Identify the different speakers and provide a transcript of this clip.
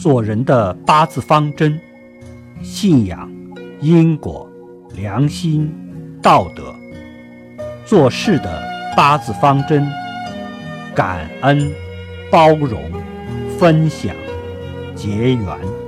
Speaker 1: 做人的八字方针信仰因果良心道德做事的八字方针感恩包容分享结缘。